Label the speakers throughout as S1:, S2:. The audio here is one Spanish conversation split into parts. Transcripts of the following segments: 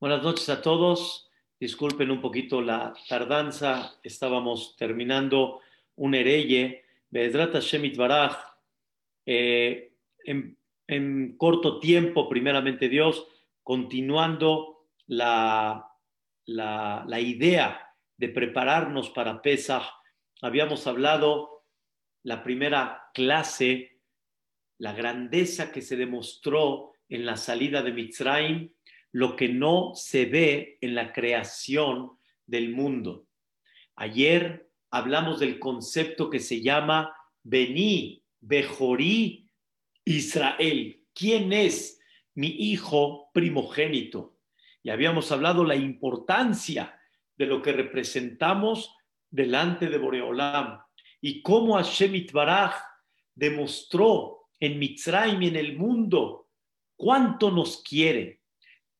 S1: Buenas noches a todos. Disculpen un poquito la tardanza. Estábamos terminando un hereye. Bedrat Hashem Baraj. Eh, en, corto tiempo, primeramente Dios, continuando la, la, la idea de prepararnos para Pesach. Habíamos hablado la primera clase, la grandeza que se demostró en la salida de Mitzrayim lo que no se ve en la creación del mundo. Ayer hablamos del concepto que se llama Bení, Bejorí, Israel. ¿Quién es mi hijo primogénito? Y habíamos hablado la importancia de lo que representamos delante de Boreolam y cómo Hashem Itbaraj demostró en Mitzrayim y en el mundo cuánto nos quiere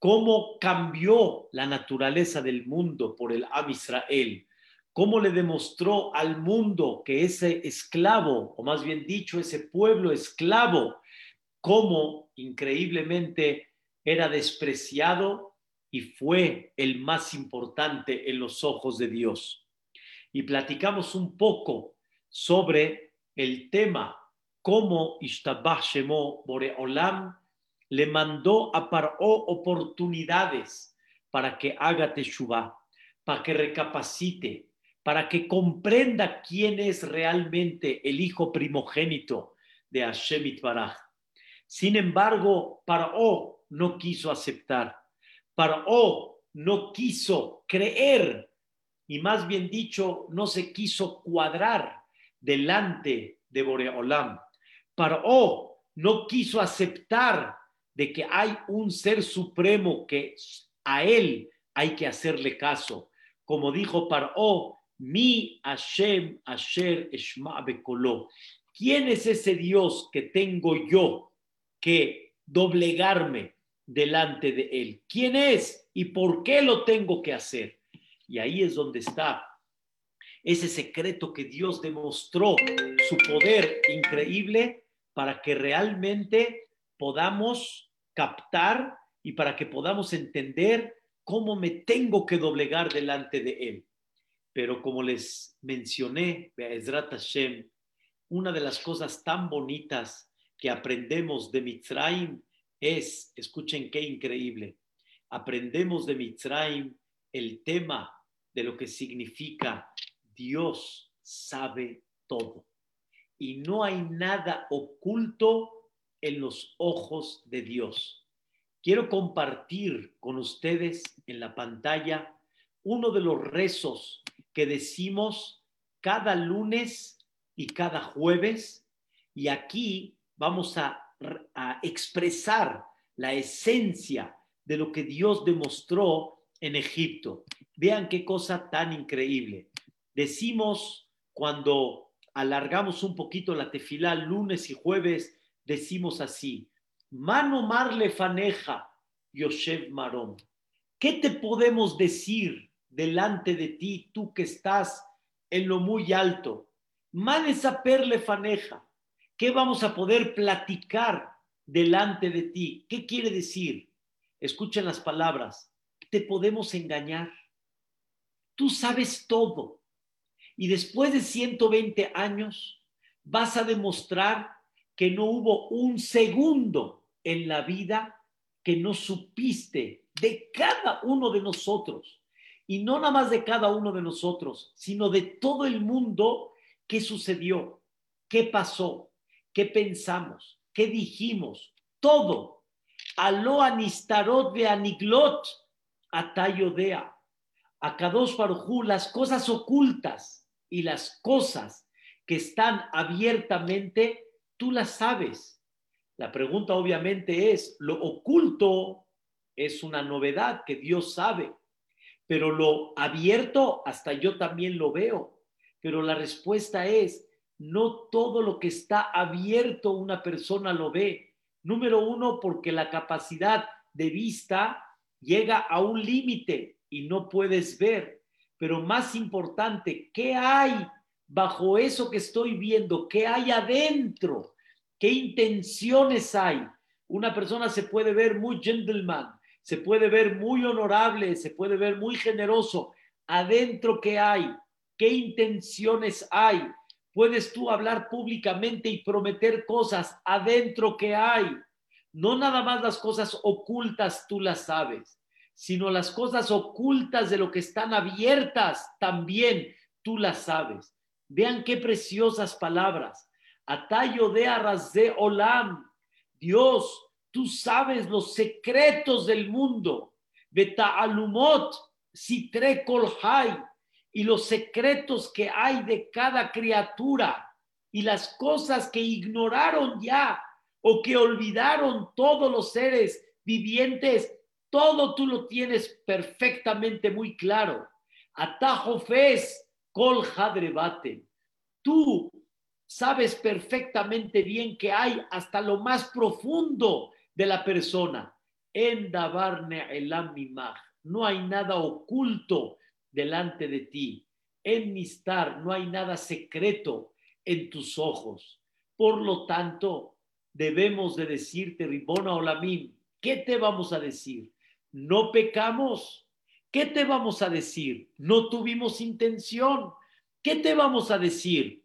S1: cómo cambió la naturaleza del mundo por el Am Israel, cómo le demostró al mundo que ese esclavo, o más bien dicho, ese pueblo esclavo, cómo increíblemente era despreciado y fue el más importante en los ojos de Dios. Y platicamos un poco sobre el tema cómo Ishtabah Shemo Boreolam le mandó a Paró oportunidades para que haga Teshuvah, para que recapacite, para que comprenda quién es realmente el hijo primogénito de Hashem Itbaraj. Sin embargo, Paró no quiso aceptar, Paró no quiso creer y más bien dicho, no se quiso cuadrar delante de Boreolam. Paró no quiso aceptar de que hay un ser supremo que a él hay que hacerle caso. Como dijo Paró, mi Hashem Asher Eshma Bekolo. ¿Quién es ese Dios que tengo yo que doblegarme delante de él? ¿Quién es y por qué lo tengo que hacer? Y ahí es donde está ese secreto que Dios demostró su poder increíble para que realmente podamos captar y para que podamos entender cómo me tengo que doblegar delante de Él. Pero como les mencioné, Be'ezrat Hashem, una de las cosas tan bonitas que aprendemos de Mitzrayim es, escuchen qué increíble, aprendemos de Mitzrayim el tema de lo que significa Dios sabe todo. Y no hay nada oculto en los ojos de Dios. Quiero compartir con ustedes en la pantalla uno de los rezos que decimos cada lunes y cada jueves y aquí vamos a, expresar la esencia de lo que Dios demostró en Egipto. Vean qué cosa tan increíble. Decimos cuando alargamos un poquito la tefilá lunes y jueves, decimos así, mano marle faneja, Yoshev Marom. ¿Qué te podemos decir delante de ti, tú que estás en lo muy alto? Manesa perle faneja. ¿Qué vamos a poder platicar delante de ti? ¿Qué quiere decir? Escuchen las palabras. Te podemos engañar. Tú sabes todo. Y después de 120 años vas a demostrar que no hubo un segundo en la vida que no supiste de cada uno de nosotros. Y no nada más de cada uno de nosotros, sino de todo el mundo, qué sucedió, qué pasó, qué pensamos, qué dijimos, todo. Aló anistarot de aniglot, atayodea. A Kadosh Barujú, las cosas ocultas y las cosas que están abiertamente tú la sabes. La pregunta obviamente es, lo oculto es una novedad que Dios sabe, pero lo abierto hasta yo también lo veo. Pero la respuesta es, no todo lo que está abierto una persona lo ve. Número uno, porque la capacidad de vista llega a un límite y no puedes ver. Pero más importante, ¿qué hay bajo eso que estoy viendo? ¿Qué hay adentro? ¿Qué intenciones hay? Una persona se puede ver muy gentleman, se puede ver muy honorable, se puede ver muy generoso. Adentro, ¿qué hay? ¿Qué intenciones hay? Puedes tú hablar públicamente y prometer cosas. Adentro, ¿qué hay? No nada más las cosas ocultas tú las sabes, sino las cosas ocultas de lo que están abiertas también tú las sabes. Vean qué preciosas palabras. Atayo de de Olam. Dios, tú sabes los secretos del mundo. Beta alumot, sitre kolhai, y los secretos que hay de cada criatura y las cosas que ignoraron ya o que olvidaron todos los seres vivientes, todo tú lo tienes perfectamente muy claro. Atajo fes kol hadrebate. Tú sabes perfectamente bien que hay hasta lo más profundo de la persona. En davarne elam No hay nada oculto delante de ti. En mistar no hay nada secreto en tus ojos. Por lo tanto, debemos de decirte, Ribona Olamim, ¿qué te vamos a decir? ¿No pecamos? ¿Qué te vamos a decir? ¿No tuvimos intención? ¿Qué te vamos a decir?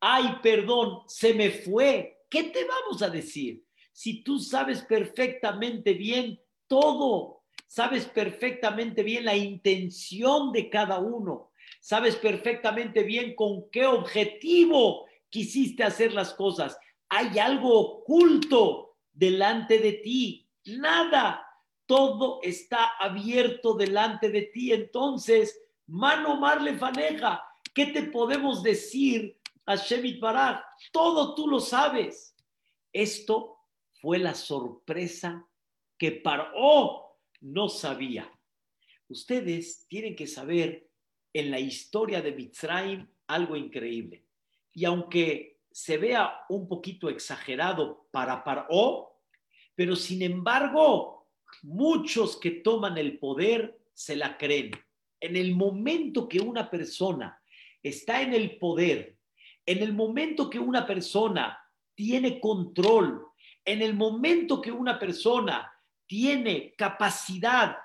S1: Ay, perdón, se me fue. ¿Qué te vamos a decir? Si tú sabes perfectamente bien todo, sabes perfectamente bien la intención de cada uno, sabes perfectamente bien con qué objetivo quisiste hacer las cosas, hay algo oculto delante de ti. Nada. Todo está abierto delante de ti. Entonces, mano marle faneja. ¿Qué te podemos decir a Shemit Barak? Todo tú lo sabes. Esto fue la sorpresa que Paró no sabía. Ustedes tienen que saber en la historia de Mitzrayim algo increíble. Y aunque se vea un poquito exagerado para Paró, pero sin embargo, muchos que toman el poder se la creen. En el momento que una persona está en el poder, en el momento que una persona tiene control, en el momento que una persona tiene capacidad,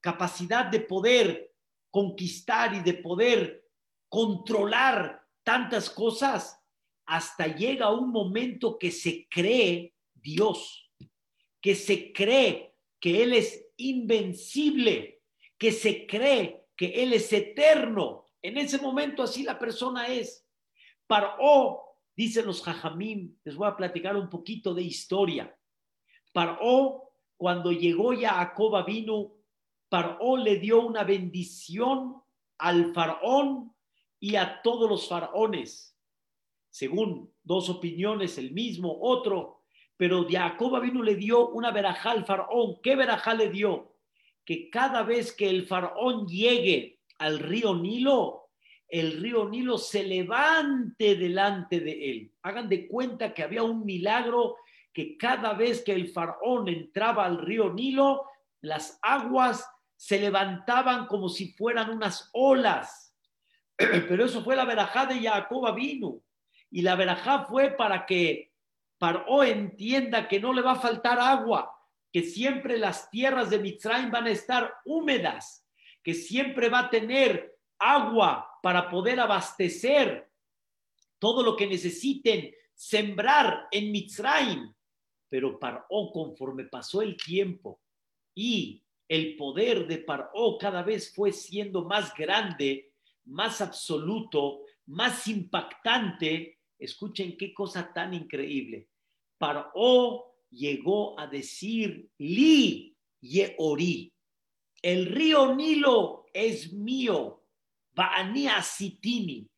S1: capacidad de poder conquistar y de poder controlar tantas cosas, hasta llega un momento que se cree Dios, que se cree que Él es invencible, que se cree que Él es eterno. En ese momento así la persona es. Paró, dicen los jajamín, les voy a platicar un poquito de historia. Paró, cuando llegó ya a Coba vino, Paró le dio una bendición al faraón y a todos los faraones según dos opiniones, el mismo, otro, pero Jacob vino le dio una verajá al faraón. ¿Qué verajá le dio? Que cada vez que el faraón llegue al río Nilo, el río Nilo se levante delante de él. Hagan de cuenta que había un milagro que cada vez que el faraón entraba al río Nilo, las aguas se levantaban como si fueran unas olas. Pero eso fue la verajá de Jacob vino. Y la verajá fue para que Paró entienda que no le va a faltar agua, que siempre las tierras de Mitzrayim van a estar húmedas, que siempre va a tener agua para poder abastecer todo lo que necesiten sembrar en Mitzrayim. Pero Paró, conforme pasó el tiempo y el poder de Paró cada vez fue siendo más grande, más absoluto, más impactante, Escuchen qué cosa tan increíble. Paró llegó a decir, Li Yeori, el río Nilo es mío, Baania Sitini,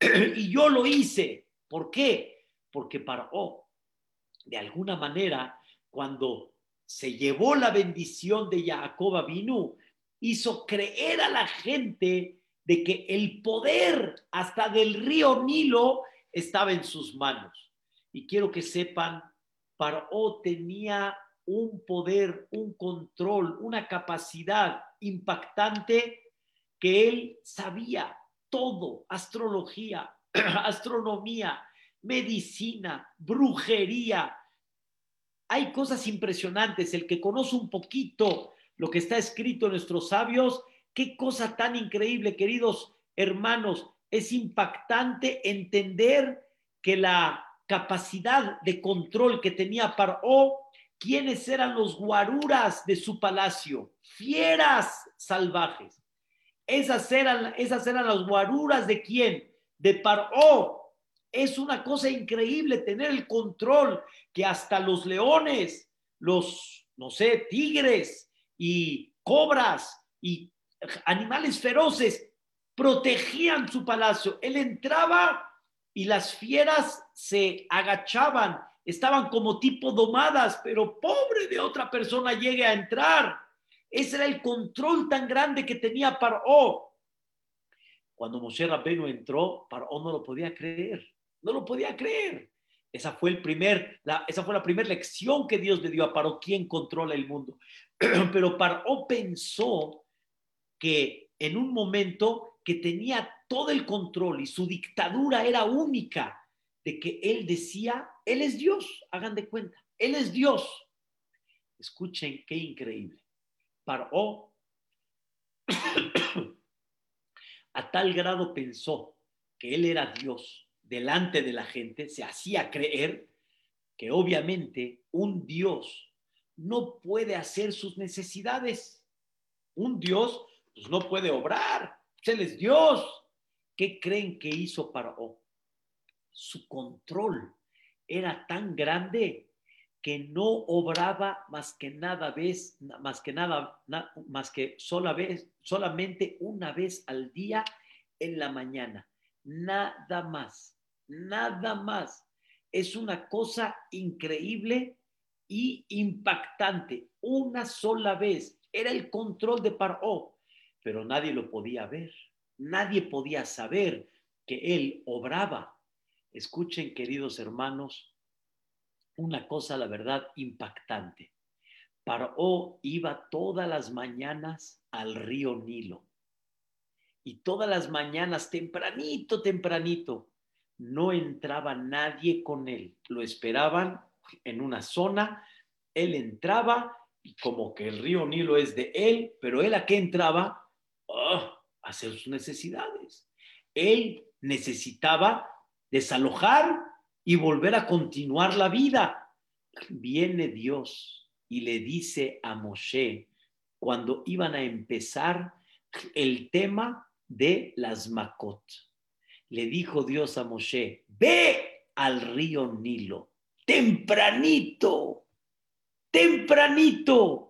S1: y yo lo hice. ¿Por qué? Porque Paró, de alguna manera, cuando se llevó la bendición de Jacob vino, hizo creer a la gente de que el poder hasta del río Nilo estaba en sus manos. Y quiero que sepan, Paró tenía un poder, un control, una capacidad impactante que él sabía todo, astrología, astronomía, medicina, brujería, hay cosas impresionantes. El que conoce un poquito lo que está escrito en nuestros sabios, qué cosa tan increíble, queridos hermanos. Es impactante entender que la capacidad de control que tenía Paró, quiénes eran los guaruras de su palacio, fieras salvajes. Esas eran, esas eran las guaruras de quién? De Paró. Es una cosa increíble tener el control que hasta los leones, los, no sé, tigres y cobras y animales feroces protegían su palacio. Él entraba y las fieras se agachaban, estaban como tipo domadas, pero pobre de otra persona llegue a entrar. Ese era el control tan grande que tenía Paró. Cuando Moshe Rabbeinu entró, Paró no lo podía creer, no lo podía creer. Esa fue, el primer, la, esa fue la primera lección que Dios le dio a Paró, quién controla el mundo. Pero Paró pensó que en un momento que tenía todo el control y su dictadura era única, de que él decía, él es Dios, hagan de cuenta, él es Dios. Escuchen qué increíble. Paró a tal grado pensó que él era Dios delante de la gente, se hacía creer que obviamente un Dios no puede hacer sus necesidades. Un Dios pues, no puede obrar, él es Dios. ¿Qué creen que hizo Paró? Su control era tan grande que no obraba más que nada vez, más que nada, más que sola vez, solamente una vez al día en la mañana. Nada más, nada más. Es una cosa increíble y impactante. Una sola vez. Era el control de Paró, pero nadie lo podía ver. Nadie podía saber que él obraba. Escuchen, queridos hermanos, una cosa, la verdad, impactante. Paró iba todas las mañanas al río Nilo. Y todas las mañanas, tempranito, tempranito, no entraba nadie con él. Lo esperaban en una zona, él entraba y como que el río Nilo es de él, pero él a qué entraba? ¡Oh! Hacer sus necesidades. Él necesitaba desalojar y volver a continuar la vida. Viene Dios y le dice a Moshe, cuando iban a empezar el tema de las Makot, le dijo Dios a Moshe, ve al río Nilo, tempranito, tempranito,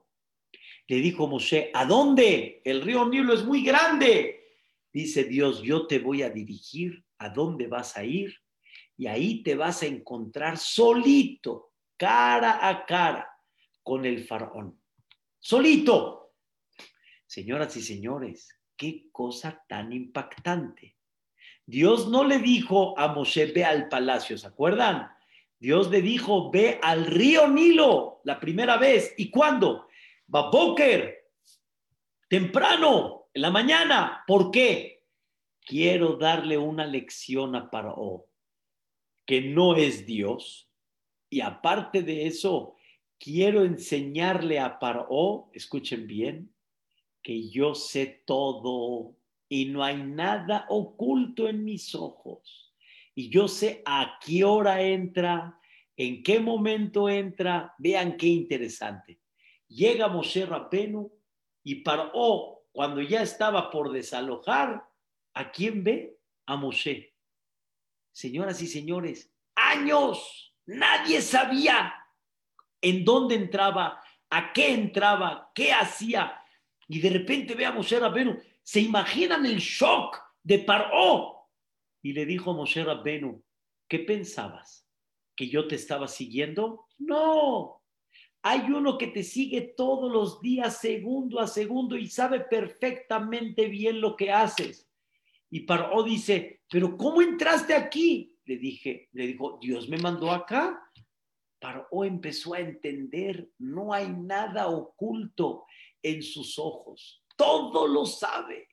S1: le dijo Moshe, ¿a dónde? El río Nilo es muy grande. Dice Dios, yo te voy a dirigir a dónde vas a ir y ahí te vas a encontrar solito, cara a cara, con el faraón. Solito. Señoras y señores, qué cosa tan impactante. Dios no le dijo a Moshe, ve al palacio, ¿se acuerdan? Dios le dijo, ve al río Nilo la primera vez. ¿Y cuándo? Baboker, temprano, en la mañana. ¿Por qué? Quiero darle una lección a Paró, que no es Dios. Y aparte de eso, quiero enseñarle a Paró, escuchen bien, que yo sé todo y no hay nada oculto en mis ojos. Y yo sé a qué hora entra, en qué momento entra. Vean qué interesante. Llega Moshe Rapenu y Paró, cuando ya estaba por desalojar, ¿a quién ve? A Moshe. Señoras y señores, años, nadie sabía en dónde entraba, a qué entraba, qué hacía. Y de repente ve a Moshe Rabenu. ¿Se imaginan el shock de Paró? Y le dijo a Moshe Rabenu, ¿qué pensabas? ¿Que yo te estaba siguiendo? No, hay uno que te sigue todos los días, segundo a segundo, y sabe perfectamente bien lo que haces. Y Paró dice, pero ¿cómo entraste aquí? Le dije, le dijo, Dios me mandó acá. Paró empezó a entender, no hay nada oculto en sus ojos. Todo lo sabe,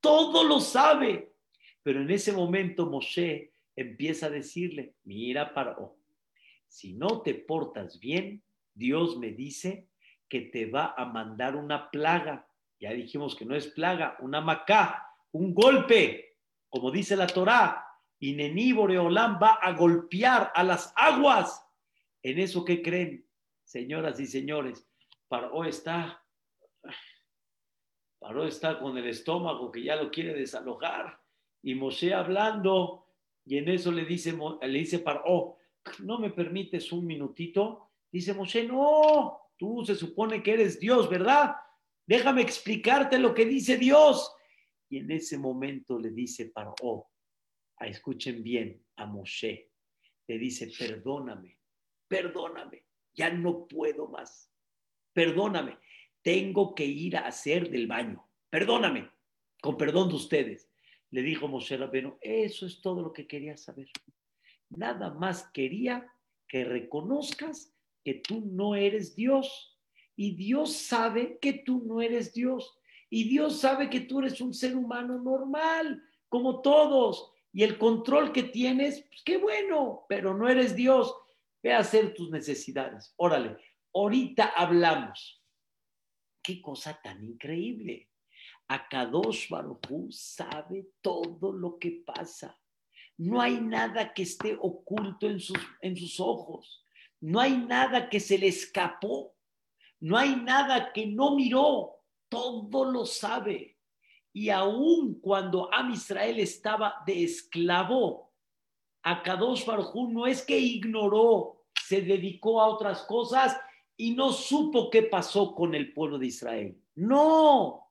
S1: todo lo sabe. Pero en ese momento Moshe empieza a decirle, mira Paró, si no te portas bien, Dios me dice que te va a mandar una plaga. Ya dijimos que no es plaga, una macá, un golpe, como dice la Torá. Y Není Boreolán va a golpear a las aguas. ¿En eso qué creen, señoras y señores? Paró está, Paró está con el estómago que ya lo quiere desalojar. Y Moshe hablando, y en eso le dice, le dice Paró, ¿no me permites un minutito? Dice Moshe, no, tú se supone que eres Dios, ¿verdad? Déjame explicarte lo que dice Dios. Y en ese momento le dice Paró, a, escuchen bien, a Moshe, le dice, perdóname, perdóname, ya no puedo más, perdóname, tengo que ir a hacer del baño, perdóname, con perdón de ustedes. Le dijo Moshe Rabeno, eso es todo lo que quería saber. Nada más quería que reconozcas que tú no eres Dios. Y Dios sabe que tú no eres Dios. Y Dios sabe que tú eres un ser humano normal, como todos. Y el control que tienes, pues qué bueno, pero no eres Dios. Ve a hacer tus necesidades. Órale, ahorita hablamos. Qué cosa tan increíble. Akadosh Baruj sabe todo lo que pasa. No hay nada que esté oculto en sus, en sus ojos. No hay nada que se le escapó. No hay nada que no miró. Todo lo sabe. Y aun cuando Am Israel estaba de esclavo, Akadosh Baruj no es que ignoró, se dedicó a otras cosas y no supo qué pasó con el pueblo de Israel. No,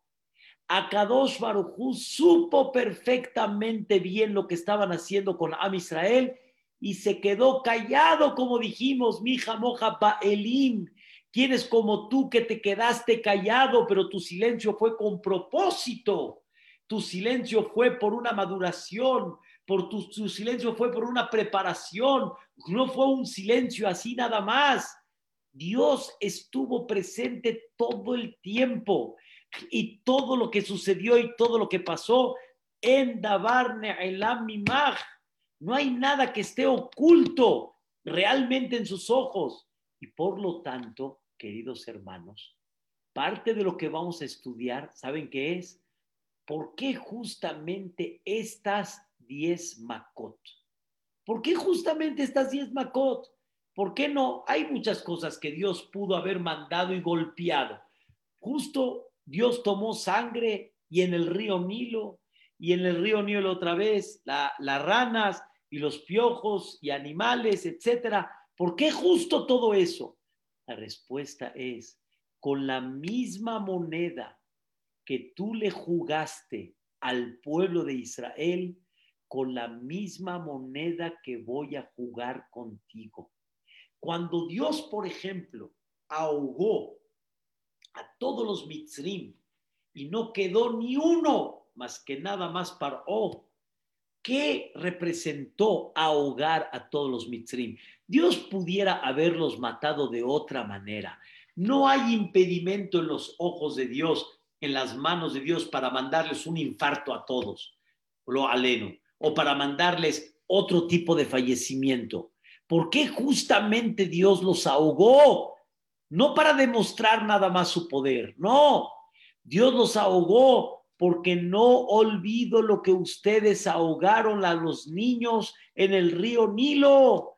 S1: Akadosh Barujú supo perfectamente bien lo que estaban haciendo con Am Israel y se quedó callado, como dijimos, mija moja Elim. Quienes como tú que te quedaste callado, pero tu silencio fue con propósito. Tu silencio fue por una maduración, por tu, tu silencio fue por una preparación, no fue un silencio así nada más. Dios estuvo presente todo el tiempo y todo lo que sucedió y todo lo que pasó en Dabarne Mimach. No hay nada que esté oculto realmente en sus ojos. Y por lo tanto, queridos hermanos, parte de lo que vamos a estudiar, ¿saben qué es? ¿Por qué justamente estas diez Makot? ¿Por qué justamente estas diez Makot? ¿Por qué no? Hay muchas cosas que Dios pudo haber mandado y golpeado. Justo Dios tomó sangre y en el río Nilo, y en el río Nilo otra vez, las ranas y los piojos y animales, etcétera. ¿Por qué justo todo eso? La respuesta es, con la misma moneda que tú le jugaste al pueblo de Israel, con la misma moneda que voy a jugar contigo. Cuando Dios, por ejemplo, ahogó a todos los mitzrim y no quedó ni uno más que nada más para oh, ¿qué representó ahogar a todos los mitzrim? Dios pudiera haberlos matado de otra manera. No hay impedimento en los ojos de Dios, en las manos de Dios para mandarles un infarto a todos, lo aleno, o para mandarles otro tipo de fallecimiento. ¿Por qué justamente Dios los ahogó? no para demostrar nada más su poder, no. Dios los ahogó porque no olvido lo que ustedes ahogaron a los niños en el río Nilo.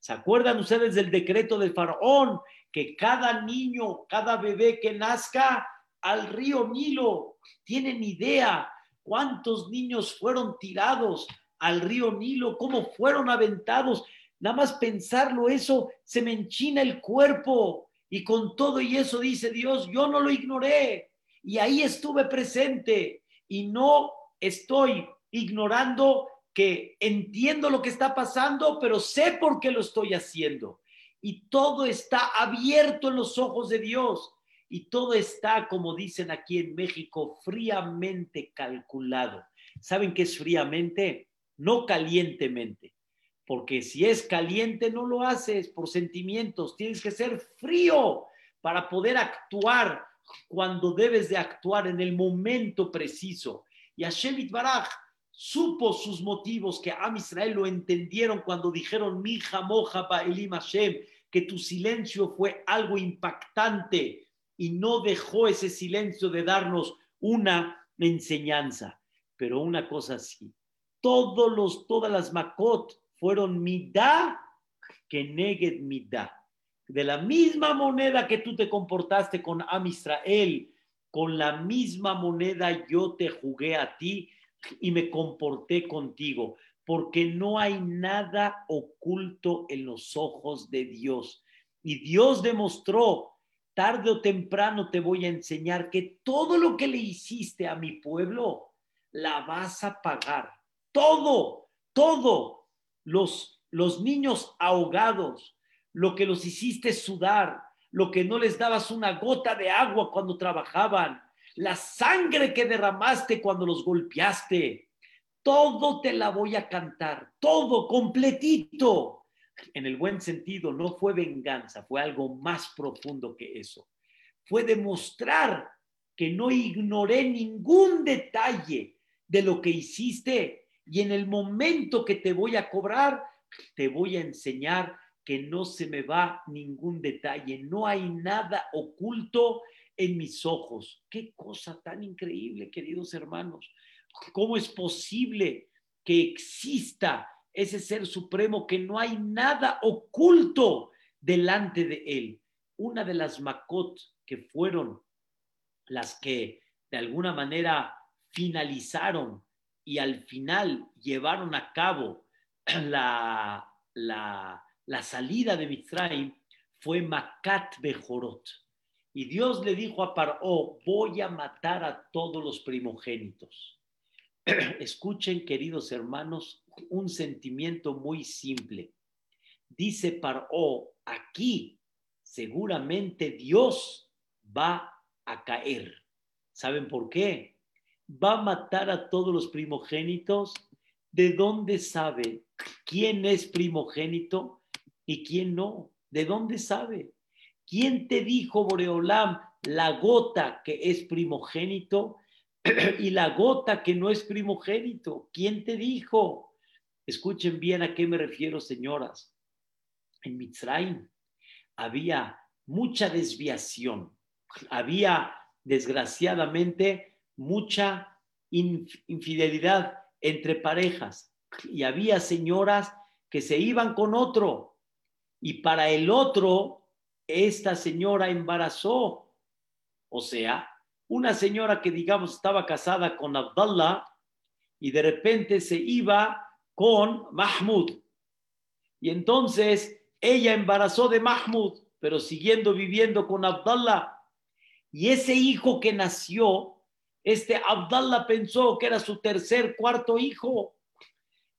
S1: ¿Se acuerdan ustedes del decreto del faraón? Que cada niño, cada bebé que nazca al río Nilo, tienen idea cuántos niños fueron tirados al río Nilo, cómo fueron aventados. Nada más pensarlo, eso se me enchina el cuerpo. Y con todo y eso dice Dios, yo no lo ignoré y ahí estuve presente y no estoy ignorando que entiendo lo que está pasando, pero sé por qué lo estoy haciendo. Y todo está abierto en los ojos de Dios y todo está, como dicen aquí en México, fríamente calculado. ¿Saben qué es fríamente? No calientemente porque si es caliente no lo haces por sentimientos, tienes que ser frío para poder actuar cuando debes de actuar en el momento preciso. Y Hashem Baraj supo sus motivos, que Am Israel lo entendieron cuando dijeron, mi moja Elim Hashem, que tu silencio fue algo impactante y no dejó ese silencio de darnos una enseñanza. Pero una cosa sí, todos los, todas las Makot fueron midá que neged midá. De la misma moneda que tú te comportaste con Am Israel, con la misma moneda yo te jugué a ti y me comporté contigo, porque no hay nada oculto en los ojos de Dios. Y Dios demostró, tarde o temprano te voy a enseñar que todo lo que le hiciste a mi pueblo, la vas a pagar. Todo, todo. Los, los niños ahogados, lo que los hiciste sudar, lo que no les dabas una gota de agua cuando trabajaban, la sangre que derramaste cuando los golpeaste, todo te la voy a cantar, todo completito. En el buen sentido, no fue venganza, fue algo más profundo que eso. Fue demostrar que no ignoré ningún detalle de lo que hiciste y en el momento que te voy a cobrar, te voy a enseñar que no se me va ningún detalle, no hay nada oculto en mis ojos. Qué cosa tan increíble, queridos hermanos. ¿Cómo es posible que exista ese ser supremo que no hay nada oculto delante de él? Una de las Makot que fueron las que de alguna manera finalizaron y al final llevaron a cabo la, la, la salida de Mitzrayim fue Makat Bejorot. Y Dios le dijo a Paró, voy a matar a todos los primogénitos. Escuchen, queridos hermanos, un sentimiento muy simple. Dice Paró, aquí seguramente Dios va a caer. ¿Saben por qué? Va a matar a todos los primogénitos. ¿De dónde sabe quién es primogénito? Y quién no. ¿De dónde sabe? ¿Quién te dijo, Boreolam, la gota que es primogénito y la gota que no es primogénito? ¿Quién te dijo? Escuchen bien a qué me refiero, señoras. En Mitzrayim había mucha desviación, había desgraciadamente mucha infidelidad entre parejas y había señoras que se iban con otro y para el otro, esta señora embarazó. O sea, una señora que digamos estaba casada con Abdallah y de repente se iba con Mahmud. Y entonces ella embarazó de Mahmud, pero siguiendo viviendo con Abdallah. Y ese hijo que nació, este Abdallah pensó que era su tercer, cuarto hijo.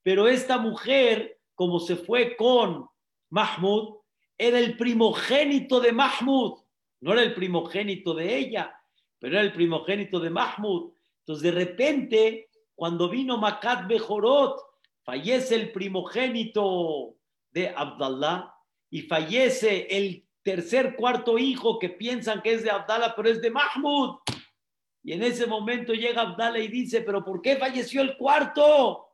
S1: Pero esta mujer, como se fue con Mahmud era el primogénito de Mahmud, no era el primogénito de ella, pero era el primogénito de Mahmud. Entonces, de repente, cuando vino Makat Bejorot, fallece el primogénito de Abdallah y fallece el tercer, cuarto hijo que piensan que es de Abdallah, pero es de Mahmud. Y en ese momento llega Abdallah y dice, pero ¿por qué falleció el cuarto?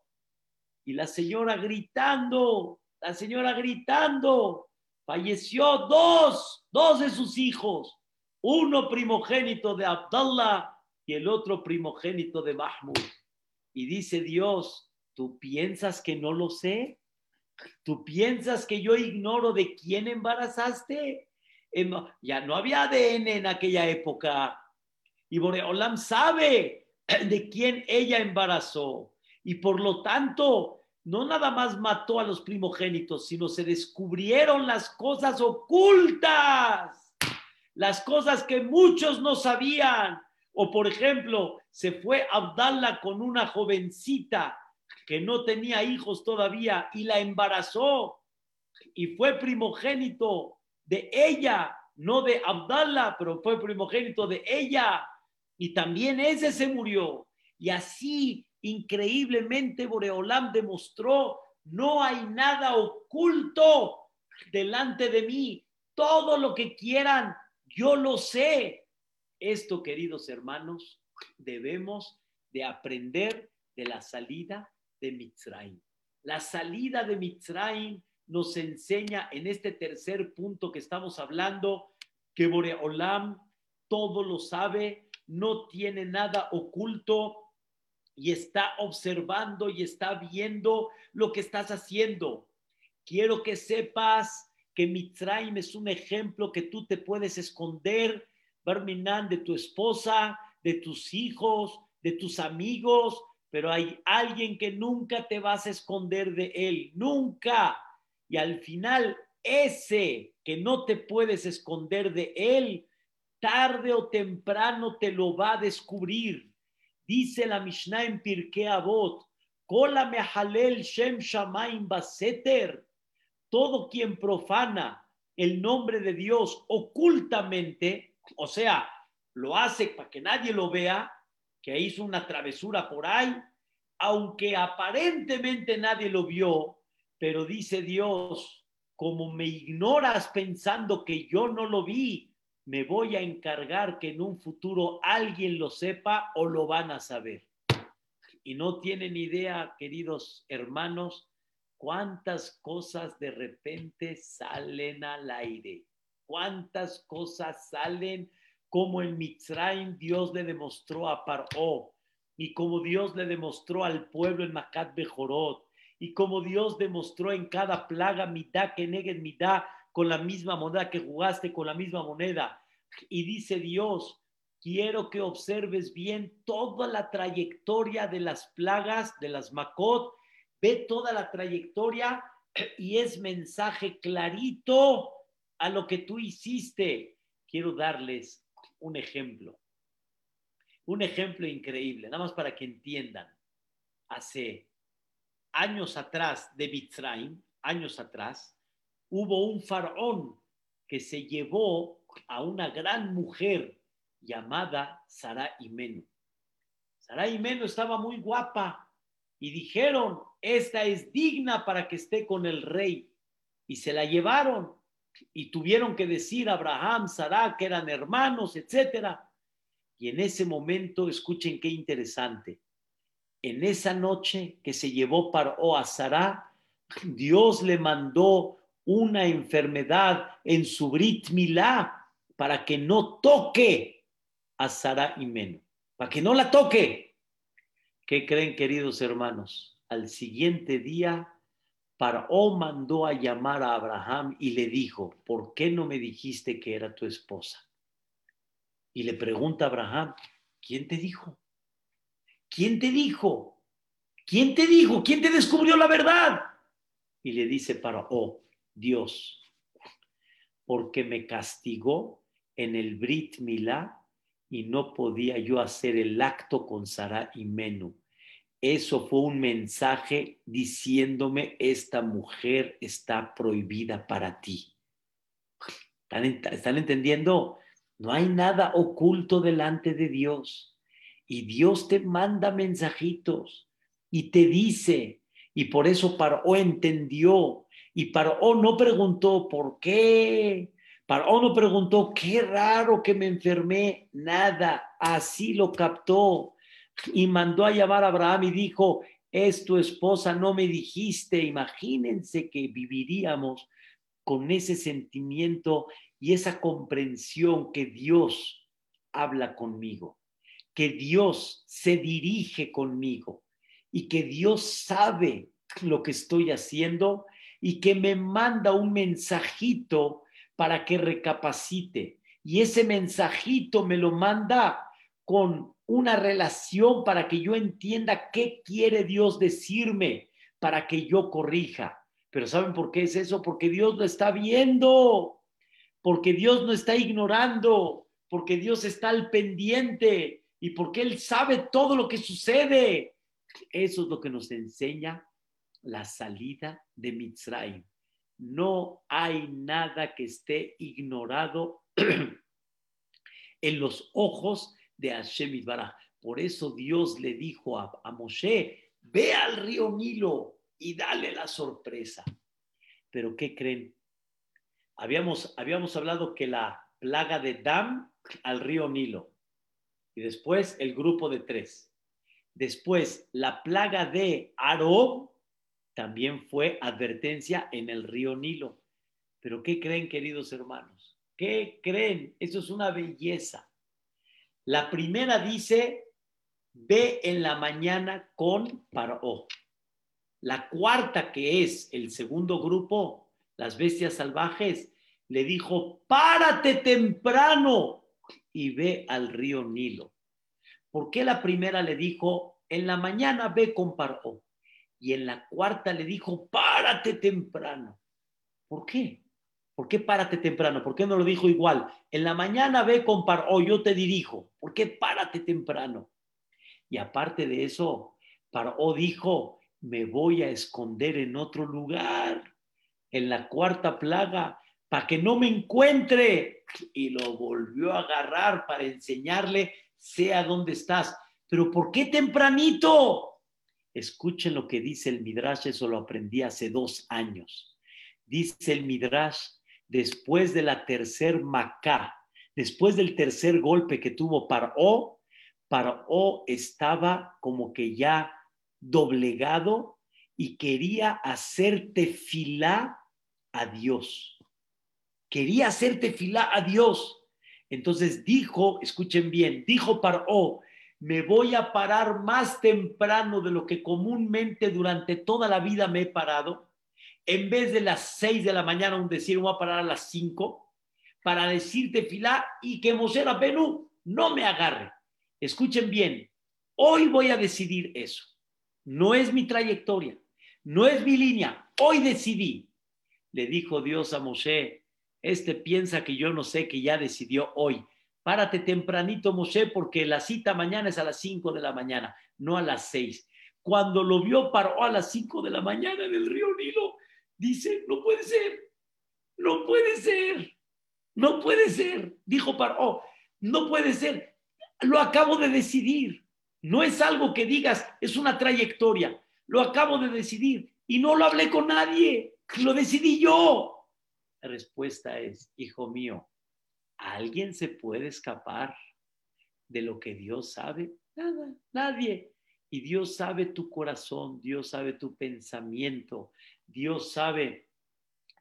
S1: Y la señora gritando, la señora gritando, falleció dos, dos de sus hijos, uno primogénito de Abdallah y el otro primogénito de Mahmud. Y dice Dios, ¿tú piensas que no lo sé? ¿Tú piensas que yo ignoro de quién embarazaste? Em, ya no había ADN en aquella época. Y Boreolam sabe de quién ella embarazó. Y por lo tanto, no nada más mató a los primogénitos, sino se descubrieron las cosas ocultas, las cosas que muchos no sabían. O por ejemplo, se fue Abdallah con una jovencita que no tenía hijos todavía y la embarazó y fue primogénito de ella, no de Abdallah, pero fue primogénito de ella y también ese se murió. Y así increíblemente Boreolam demostró, no hay nada oculto delante de mí, todo lo que quieran, yo lo sé. Esto, queridos hermanos, debemos de aprender de la salida de Mitzrayim. La salida de Mitzrayim nos enseña en este tercer punto que estamos hablando que Boreolam todo lo sabe, no tiene nada oculto y está observando y está viendo lo que estás haciendo. Quiero que sepas que Mitzrayim es un ejemplo que tú te puedes esconder, Barminan, de tu esposa, de tus hijos, de tus amigos, pero hay alguien que nunca te vas a esconder de él, nunca. Y al final, ese que no te puedes esconder de él, tarde o temprano te lo va a descubrir. Dice la Mishnah en Pirkei Avot, Kola mehalel shem shamaim baseter. Todo quien profana el nombre de Dios ocultamente, o sea, lo hace para que nadie lo vea, que hizo una travesura por ahí, aunque aparentemente nadie lo vio, pero dice Dios, como me ignoras pensando que yo no lo vi, me voy a encargar que en un futuro alguien lo sepa o lo van a saber. Y no tienen idea, queridos hermanos, cuántas cosas de repente salen al aire, cuántas cosas salen como en Mitzrayim Dios le demostró a Paró y como Dios le demostró al pueblo en Macat Bejorot y como Dios demostró en cada plaga mitad que neguen mitad con la misma moneda que jugaste con la misma moneda. Y dice Dios, quiero que observes bien toda la trayectoria de las plagas, de las Makot, ve toda la trayectoria y es mensaje clarito a lo que tú hiciste. Quiero darles un ejemplo, un ejemplo increíble, nada más para que entiendan. Hace años atrás de Mitzrayim, años atrás, hubo un faraón que se llevó a una gran mujer llamada Sara Imenu. Sara Imenu estaba muy guapa y dijeron, esta es digna para que esté con el rey. Y se la llevaron y tuvieron que decir a Abraham, Sara, que eran hermanos, etc. Y en ese momento, escuchen qué interesante, en esa noche que se llevó para a Sara, Dios le mandó una enfermedad en su Brit Milá para que no toque a Sara y Meno, para que no la toque. ¿Qué creen, queridos hermanos? Al siguiente día, Paró mandó a llamar a Abraham y le dijo, ¿por qué no me dijiste que era tu esposa? Y le pregunta a Abraham, ¿quién te dijo? ¿Quién te dijo? ¿Quién te dijo? ¿Quién te descubrió la verdad? Y le dice Paró, Dios, porque me castigó en el Brit Milá y no podía yo hacer el acto con Sara y Menú. Eso fue un mensaje diciéndome, esta mujer está prohibida para ti. ¿Están, ¿Están, entendiendo? No hay nada oculto delante de Dios. Y Dios te manda mensajitos y te dice, y por eso Paró entendió y Paró no preguntó por qué. Paró no preguntó qué raro que me enfermé. Nada. Así lo captó. Y mandó a llamar a Abraham y dijo, es tu esposa, no me dijiste. Imagínense que viviríamos con ese sentimiento y esa comprensión que Dios habla conmigo, que Dios se dirige conmigo y que Dios sabe lo que estoy haciendo y que me manda un mensajito para que recapacite. Y ese mensajito me lo manda con una relación para que yo entienda qué quiere Dios decirme, para que yo corrija. Pero ¿saben por qué es eso? Porque Dios lo está viendo, porque Dios no está ignorando, porque Dios está al pendiente y porque Él sabe todo lo que sucede. Eso es lo que nos enseña la salida de Mitzrayim. No hay nada que esté ignorado en los ojos de Hashem Baraj. Por eso Dios le dijo a, a Moshe, ve al río Nilo y dale la sorpresa. Pero ¿qué creen? Habíamos, habíamos hablado que la plaga de Dam al río Nilo y después el grupo de tres. Después la plaga de Arob también fue advertencia en el río Nilo. Pero ¿qué creen, queridos hermanos? ¿Qué creen? Eso es una belleza. La primera dice, ve en la mañana con Paró. La cuarta, que es el segundo grupo, las bestias salvajes, le dijo, párate temprano y ve al río Nilo. ¿Por qué la primera le dijo, en la mañana ve con Paró? Y en la cuarta le dijo, párate temprano. ¿Por qué? ¿Por qué párate temprano? ¿Por qué no lo dijo igual? En la mañana ve con Paró, yo te dirijo. ¿Por qué párate temprano? Y aparte de eso, Paró dijo, me voy a esconder en otro lugar, en la cuarta plaga, para que no me encuentre. Y lo volvió a agarrar para enseñarle, sea dónde estás. Pero ¿por qué tempranito? Escuchen lo que dice el Midrash, eso lo aprendí hace dos años. Dice el Midrash, después de la tercer Macá, después del tercer golpe que tuvo Paró, Paró estaba como que ya doblegado y quería hacer tefilá a Dios. Quería hacer tefilá a Dios. Entonces dijo, escuchen bien, dijo Paró, me voy a parar más temprano de lo que comúnmente durante toda la vida me he parado en vez de las seis de la mañana, un decir, voy a parar a las cinco, para decirte filá y que Moshe Benú no me agarre. Escuchen bien, hoy voy a decidir eso. No es mi trayectoria, no es mi línea, hoy decidí. Le dijo Dios a Moshe, este piensa que yo no sé que ya decidió hoy. Párate tempranito, Moshe, porque la cita mañana es a las cinco de la mañana, no a las seis. Cuando lo vio, paró a las cinco de la mañana en el río Nilo dice, no puede ser, no puede ser, no puede ser, dijo Paró, no puede ser, lo acabo de decidir, no es algo que digas, es una trayectoria, lo acabo de decidir y no lo hablé con nadie, lo decidí yo. La respuesta es, hijo mío, ¿alguien se puede escapar de lo que Dios sabe? Nada, nadie. Y Dios sabe tu corazón, Dios sabe tu pensamiento, Dios sabe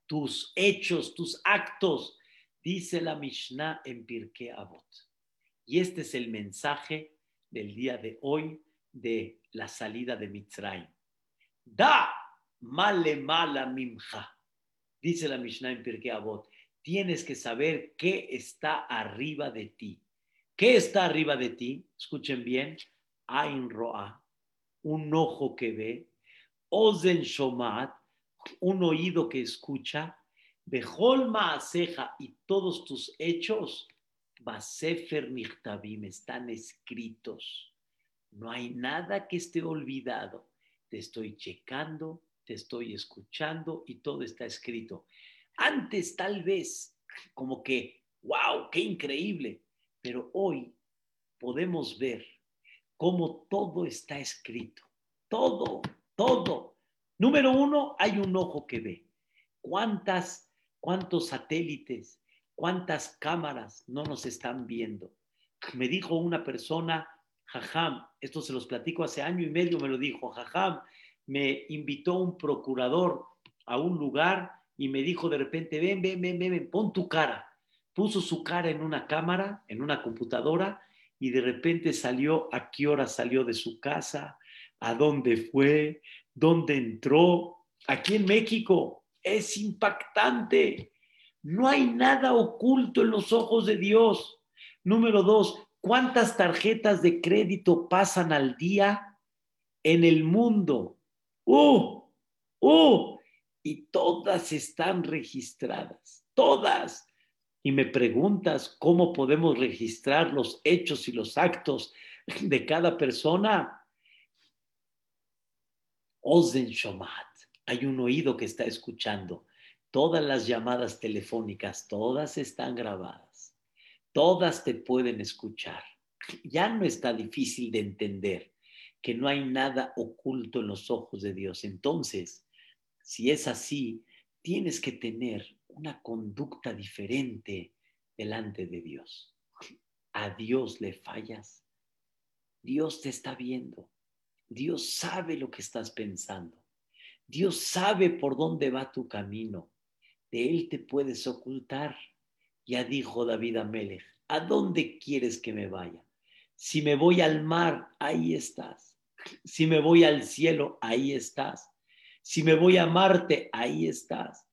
S1: tus hechos, tus actos, dice la Mishnah en Pirkei Avot. Y este es el mensaje del día de hoy de la salida de Mitzrayim. Da male mala mimja, dice la Mishnah en Pirkei Avot. Tienes que saber qué está arriba de ti. ¿Qué está arriba de ti? Escuchen bien. Ain Roa, un ojo que ve. Ozen Shomat, un oído que escucha, Bejol Maaseja y todos tus hechos, Basefer Nichtabim, están escritos. No hay nada que esté olvidado. Te estoy checando, te estoy escuchando y todo está escrito. Antes tal vez como que, wow, qué increíble, pero hoy podemos ver cómo todo está escrito. Todo, todo. Número uno, hay un ojo que ve. ¿Cuántas, cuántos satélites, cuántas cámaras no nos están viendo? Me dijo una persona, Jajam, esto se los platico hace año y medio, me lo dijo, Jajam, me invitó un procurador a un lugar y me dijo de repente, ven, ven, ven, ven, pon tu cara. Puso su cara en una cámara, en una computadora, y de repente salió a qué hora salió de su casa, a dónde fue, dónde entró. Aquí en México es impactante. No hay nada oculto en los ojos de Dios. Número dos, ¿cuántas tarjetas de crédito pasan al día en el mundo? ¡Uh! ¡Uh! Y todas están registradas, todas. Y me preguntas cómo podemos registrar los hechos y los actos de cada persona. Ozen Shomat. Hay un oído que está escuchando. Todas las llamadas telefónicas, todas están grabadas. Todas te pueden escuchar. Ya no está difícil de entender que no hay nada oculto en los ojos de Dios. Entonces, si es así, tienes que tener una conducta diferente delante de Dios. A Dios le fallas. Dios te está viendo. Dios sabe lo que estás pensando. Dios sabe por dónde va tu camino. De Él te puedes ocultar. Ya dijo David Amelech, ¿a dónde quieres que me vaya? Si me voy al mar, ahí estás. Si me voy al cielo, ahí estás. Si me voy a Marte, ahí estás.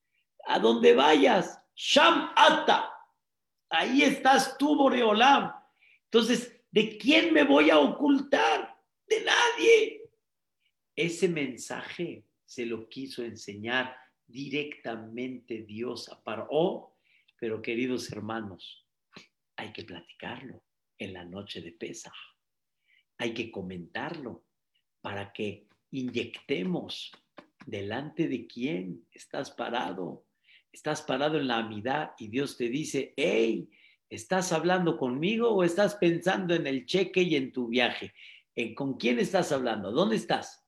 S1: A donde vayas, Sham Ata, ahí estás tú, Boreolam. Entonces, ¿de quién me voy a ocultar? De nadie. Ese mensaje se lo quiso enseñar directamente Dios a Paró, pero queridos hermanos, hay que platicarlo en la noche de pesa. Hay que comentarlo para que inyectemos delante de quién estás parado. Estás parado en la amidad y Dios te dice, hey, ¿estás hablando conmigo o estás pensando en el cheque y en tu viaje? ¿En ¿Con quién estás hablando? ¿Dónde estás?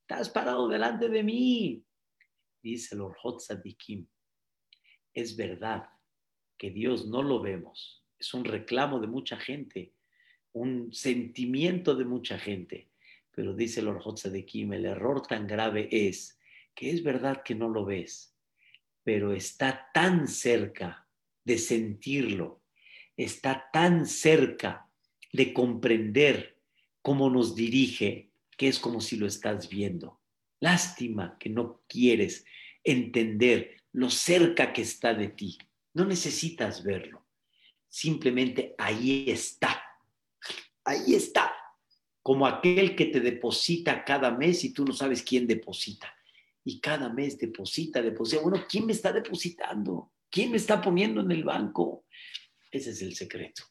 S1: Estás parado delante de mí. Dice el Orhot Sadikim. Es verdad que Dios no lo vemos. Es un reclamo de mucha gente, un sentimiento de mucha gente. Pero dice el Orhot Sadikim, el error tan grave es que es verdad que no lo ves, pero está tan cerca de sentirlo, está tan cerca de comprender cómo nos dirige, que es como si lo estás viendo. Lástima que no quieres entender lo cerca que está de ti. No necesitas verlo. Simplemente ahí está. Ahí está. Como aquel que te deposita cada mes y tú no sabes quién deposita. Y cada mes deposita, deposita. Bueno, ¿quién me está depositando? ¿Quién me está poniendo en el banco? Ese es el secreto.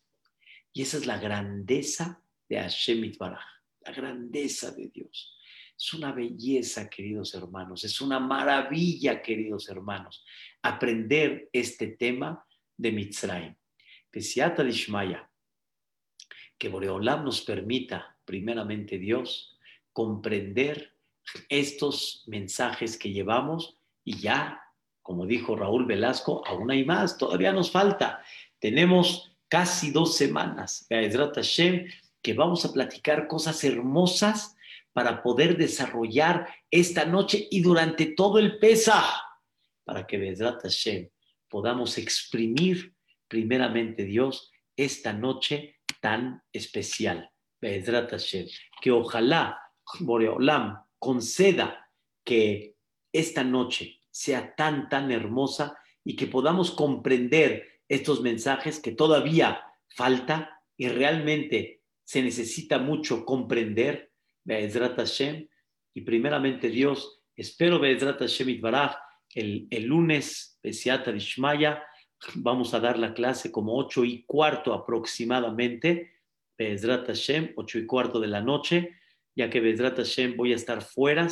S1: Y esa es la grandeza de Hashem Itbaraj, la grandeza de Dios. Es una belleza, queridos hermanos, es una maravilla, queridos hermanos, aprender este tema de Mitzrayim. Pesiata Dishmaya, que Boreolam nos permita, primeramente Dios, comprender estos mensajes que llevamos y ya, como dijo Raúl Velasco, aún hay más, todavía nos falta. Tenemos casi dos semanas, que vamos a platicar cosas hermosas para poder desarrollar esta noche y durante todo el Pesach para que Bezrat Hashem podamos exprimir primeramente Dios esta noche tan especial. Bezrat. Que ojalá Boreolam conceda que esta noche sea tan, tan hermosa y que podamos comprender estos mensajes que todavía falta y realmente se necesita mucho comprender. Bezrat Hashem. Y primeramente Dios, espero Bezrat Hashem Itbaraj el, lunes, Besiata Dishmaya, vamos a dar la clase como ocho y cuarto aproximadamente, Bezrat Hashem, ocho y cuarto de la noche, ya que Bezrat Hashem voy a estar fuera,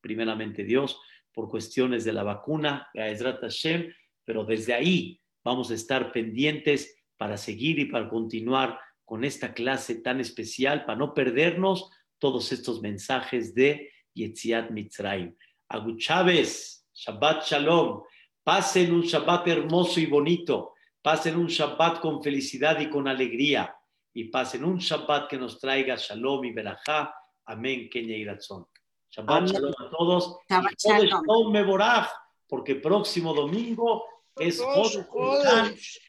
S1: primeramente Dios, por cuestiones de la vacuna, Bezrat Hashem, pero desde ahí vamos a estar pendientes para seguir y para continuar con esta clase tan especial, para no perdernos todos estos mensajes de Yetziat Mitzrayim. Agu Chávez. Shabbat Shalom. Pasen un Shabbat hermoso y bonito. Pasen un Shabbat con felicidad y con alegría. Y pasen un Shabbat que nos traiga Shalom y Berajá. Amén, Kenya y Razón. Shabbat Shalom a todos.
S2: Shabbat
S1: y
S2: Shalom.
S1: Mevorach, porque próximo domingo es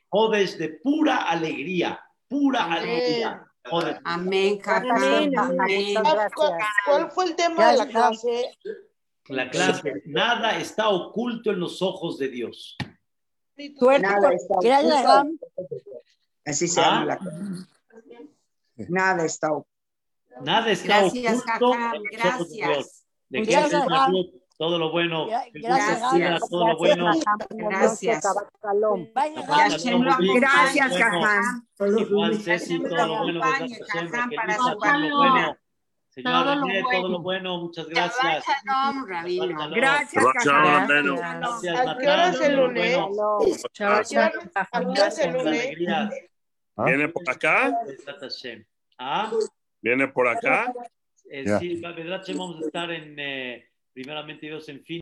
S1: Jodes de pura alegría. Pura alegría. Jodes.
S2: Amén.
S3: Amén.
S2: Amén.
S3: ¿Cuál fue el tema de la clase?
S1: La clase, nada está oculto en los ojos de Dios.
S4: Nada está oculto. Así se
S1: Ah.
S4: llama la clase. Nada está oculto.
S1: Nada está
S2: Gracias,
S1: oculto
S2: Jajam.
S1: de.
S2: Gracias.
S1: De
S5: Muchas
S1: que
S5: gracias.
S1: todo lo bueno.
S5: Gracias,
S2: Gracias.
S1: todo lo bueno.
S2: Gracias.
S4: Gracias. Jajam.
S1: Igual Ceci, todo lo bueno.
S2: para su
S1: todo lo
S2: familia.
S1: bueno. Señora
S2: Todo lo
S1: René, todo
S2: bueno.
S1: lo bueno. Muchas
S2: Shabbat
S1: gracias.
S2: Shalom, Rabino.
S1: Shalom.
S4: Gracias,
S6: shalom.
S1: Gracias,
S3: ¿A qué
S1: Natalia,
S3: hora es el
S1: todo. Alegría.
S6: ¿Viene por acá?
S1: ¿Ah?
S6: ¿Viene por acá?
S1: Eh. Sí, vamos a estar en, eh, primeramente Dios, en fin.